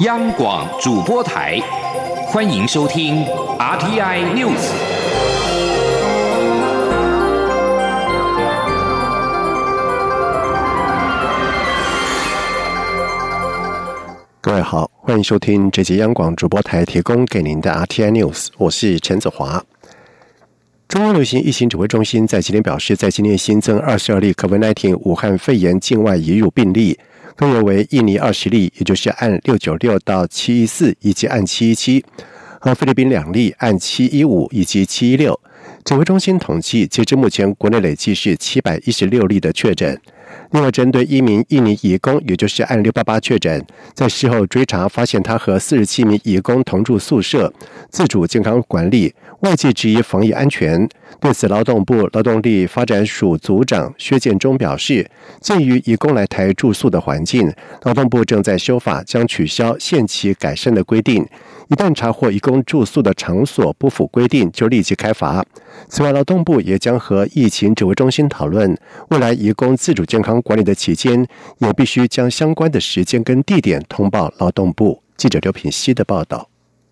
央广主播台，欢迎收听 RTI News。各位好，欢迎收听这节央广主播台提供给您的 RTI News，我是陈子华。中央流行疫情指挥中心在今天表示，在今天新增二十二例 COVID-19 武汉肺炎境外移入病例。分别为印尼二十例，也就是按六九六到七一四，以及按七一七；和菲律宾两例，按七一五以及七一六。指挥中心统计，截至目前，国内累计是七百一十六例的确诊。另外，针对一名印尼移工，也就是按六八八确诊，在事后追查发现，他和四十七名移工同住宿舍，自主健康管理，外界质疑防疫安全。对此，劳动部劳动力发展署组长薛建中表示，鉴于移工来台住宿的环境，劳动部正在修法，将取消限期改善的规定。一旦查获移工住宿的场所不符规定，就立即开罚。此外，劳动部也将和疫情指挥中心讨论，未来移工自主健康管理的期间，也必须将相关的时间跟地点通报劳动部。记者刘品希的报道。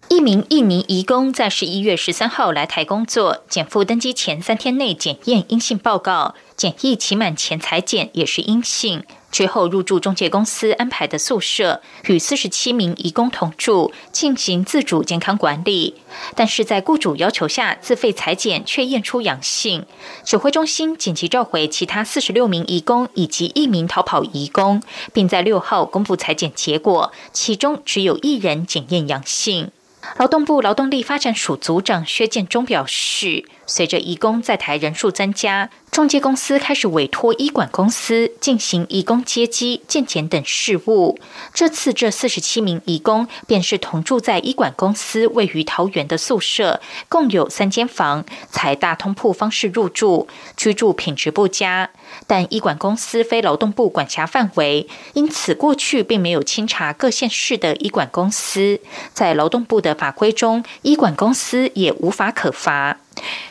一名印尼移工在十一月十三号来台工作，减负登机前三天内检验阴性报告，检疫期满前裁检也是阴性。之后入住中介公司安排的宿舍，与四十七名移工同住，进行自主健康管理。但是在雇主要求下，自费裁剪却验出阳性。指挥中心紧急召回其他四十六名移工以及一名逃跑移工，并在六号公布裁剪结果，其中只有一人检验阳性。劳动部劳动力发展署组长薛建中表示，随着移工在台人数增加。中介公司开始委托医管公司进行移工接机、健检等事务。这次这四十七名移工便是同住在医管公司位于桃园的宿舍，共有三间房，采大通铺方式入住，居住品质不佳。但医管公司非劳动部管辖范围，因此过去并没有清查各县市的医管公司。在劳动部的法规中，医管公司也无法可罚。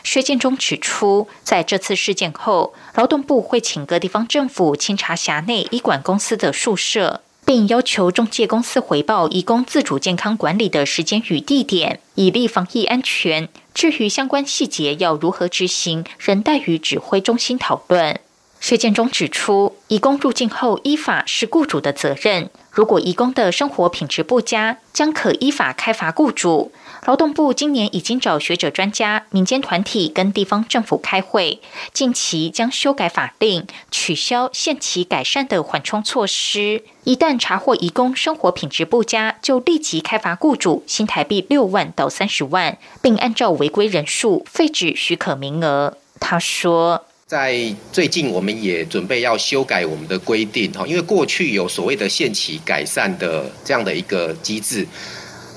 薛建中指出，在这次事件后，劳动部会请各地方政府清查辖内医管公司的宿舍，并要求中介公司回报义工自主健康管理的时间与地点，以利防疫安全。至于相关细节要如何执行，仍待与指挥中心讨论。薛建中指出，义工入境后依法是雇主的责任，如果义工的生活品质不佳，将可依法开罚雇主。劳动部今年已经找学者、专家、民间团体跟地方政府开会，近期将修改法令，取消限期改善的缓冲措施。一旦查获移工生活品质不佳，就立即开罚雇主新台币六万到三十万，并按照违规人数废止许可名额。他说，在最近我们也准备要修改我们的规定哈，因为过去有所谓的限期改善的这样的一个机制。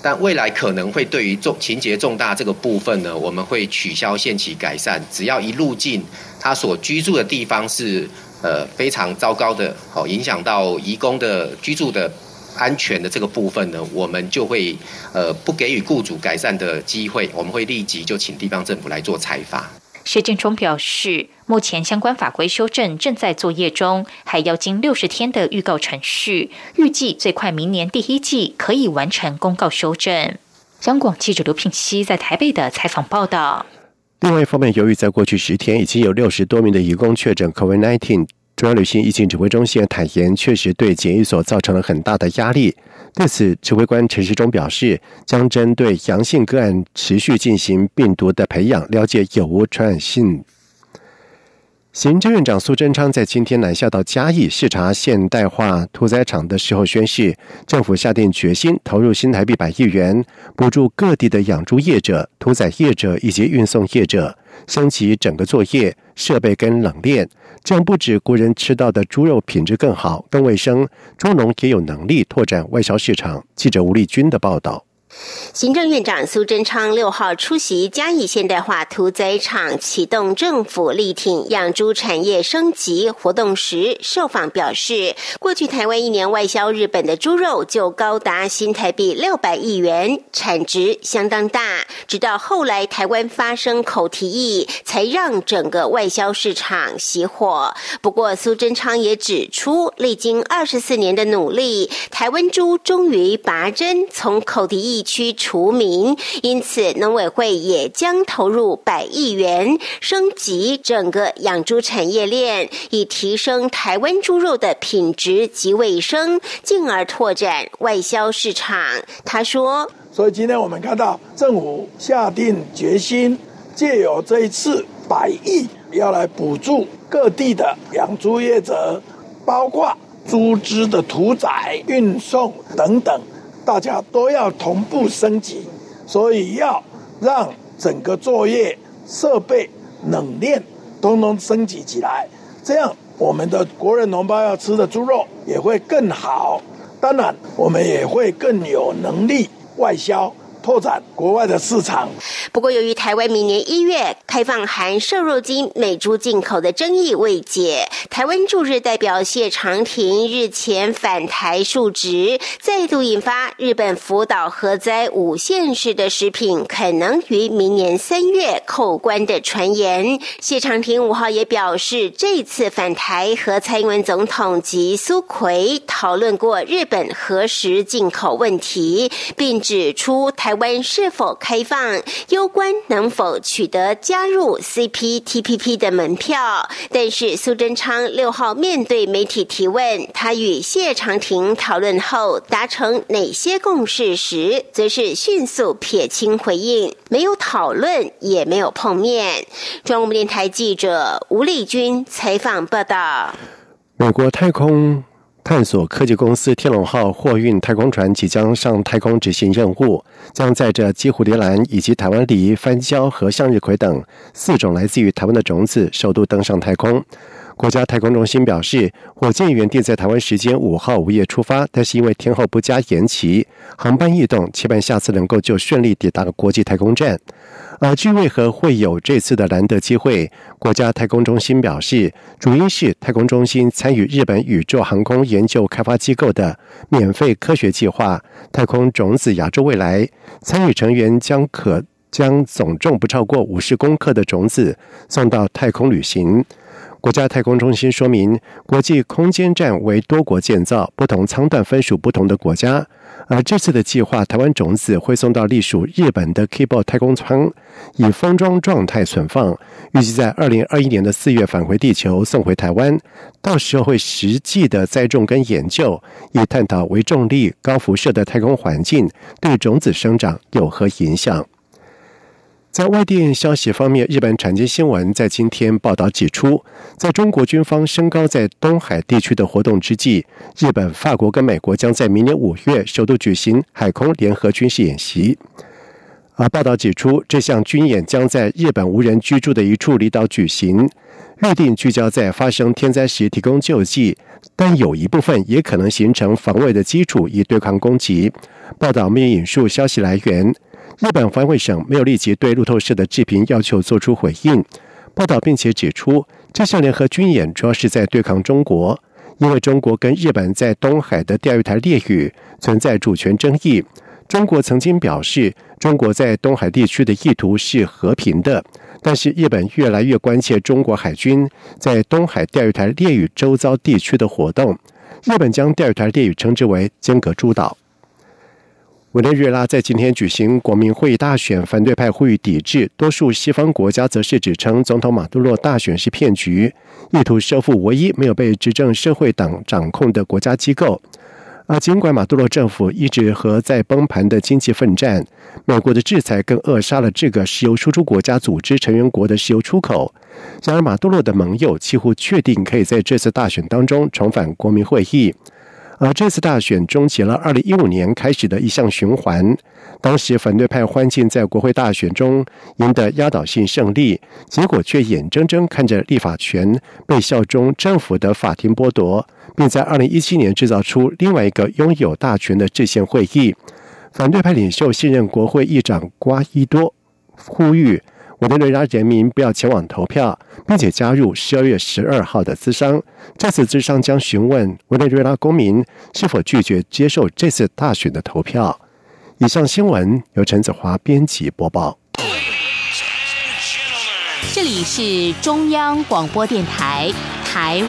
但未来可能会对于重情节重大这个部分呢，我们会取消限期改善。只要一入境，他所居住的地方是呃非常糟糕的，好影响到移工的居住的安全的这个部分呢，我们就会呃不给予雇主改善的机会，我们会立即就请地方政府来做裁罚。薛建中表示，目前相关法规修正正在作业中，还要经六十天的预告程序，预计最快明年第一季可以完成公告修正。央广记者刘品熙在台北的采访报道。另外一方面，由于在过去十天已经有六十多名的移工确诊 COVID-19。中央旅行疫情指挥中心坦言，确实对检疫所造成了很大的压力。对此，指挥官陈时中表示，将针对阳性个案持续进行病毒的培养，了解有无传染性。行政院长苏贞昌在今天南下到嘉义视察现代化屠宰场的时候，宣示政府下定决心投入新台币百亿元，补助各地的养猪业者、屠宰业者以及运送业者。升级整个作业设备跟冷链，这样不止国人吃到的猪肉品质更好、更卫生，猪农也有能力拓展外销市场。记者吴丽君的报道。行政院长苏贞昌六号出席嘉义现代化屠宰场启动政府力挺养猪产业升级活动时，受访表示，过去台湾一年外销日本的猪肉就高达新台币六百亿元，产值相当大。直到后来台湾发生口蹄疫，才让整个外销市场熄火。不过，苏贞昌也指出，历经二十四年的努力，台湾猪终于拔针，从口蹄疫区。除名，因此农委会也将投入百亿元升级整个养猪产业链，以提升台湾猪肉的品质及卫生，进而拓展外销市场。他说：“所以今天我们看到政府下定决心，借由这一次百亿，要来补助各地的养猪业者，包括猪只的屠宰、运送等等。”大家都要同步升级，所以要让整个作业设备、冷链都能升级起来，这样我们的国人同胞要吃的猪肉也会更好。当然，我们也会更有能力外销。拓展国外的市场。不过，由于台湾明年一月开放含瘦肉精美猪进口的争议未解，台湾驻日代表谢长廷日前返台述职，再度引发日本福岛核灾五县市的食品可能于明年三月扣关的传言。谢长廷五号也表示，这次返台和蔡英文总统及苏奎讨论过日本核食进口问题，并指出台。湾是否开放，攸关能否取得加入 CPTPP 的门票。但是苏贞昌六号面对媒体提问，他与谢长廷讨论后达成哪些共识时，则是迅速撇清回应，没有讨论，也没有碰面。中央电台记者吴丽君采访报道。美国太空。探索科技公司天龙号货运太空船即将上太空执行任务，将载着鸡蝴蝶兰以及台湾梨、番椒和向日葵等四种来自于台湾的种子，首度登上太空。国家太空中心表示，火箭原定在台湾时间五号午夜出发，但是因为天候不佳延期，航班异动，期盼下次能够就顺利抵达国际太空站。而至于为何会有这次的难得机会，国家太空中心表示，主因是太空中心参与日本宇宙航空研究开发机构的免费科学计划“太空种子亚洲未来”，参与成员将可将总重不超过五十公克的种子送到太空旅行。国家太空中心说明，国际空间站为多国建造，不同舱段分属不同的国家。而这次的计划，台湾种子会送到隶属日本的 k b o 太空舱，以封装状态存放，预计在二零二一年的四月返回地球，送回台湾。到时候会实际的栽种跟研究，以探讨微重力、高辐射的太空环境对种子生长有何影响。在外电消息方面，日本产经新闻在今天报道指出，在中国军方升高在东海地区的活动之际，日本、法国跟美国将在明年五月首度举行海空联合军事演习。而报道指出，这项军演将在日本无人居住的一处离岛举行，预定聚焦在发生天灾时提供救济，但有一部分也可能形成防卫的基础，以对抗攻击。报道没有引述消息来源。日本防卫省没有立即对路透社的置评要求做出回应。报道并且指出，这项联合军演主要是在对抗中国，因为中国跟日本在东海的钓鱼台列屿存在主权争议。中国曾经表示，中国在东海地区的意图是和平的，但是日本越来越关切中国海军在东海钓鱼台列屿周遭地区的活动。日本将钓鱼台列屿称之为“间隔诸岛”。委内瑞拉在今天举行国民会议大选，反对派呼吁抵制，多数西方国家则是指称总统马杜罗大选是骗局，意图收复唯一没有被执政社会党掌控的国家机构。而尽管马杜罗政府一直和在崩盘的经济奋战，美国的制裁更扼杀了这个石油输出国家组织成员国的石油出口。然而，马杜罗的盟友几乎确定可以在这次大选当中重返国民会议。而这次大选终结了2015年开始的一项循环。当时反对派欢庆在国会大选中赢得压倒性胜利，结果却眼睁睁看着立法权被效忠政府的法庭剥夺，并在2017年制造出另外一个拥有大权的制宪会议。反对派领袖现任国会议长瓜伊多呼吁委内瑞拉人民不要前往投票，并且加入十二月十二号的咨商。这次咨商将询问委内瑞拉公民是否拒绝接受这次大选的投票。以上新闻由陈子华编辑播报。这里是中央广播电台台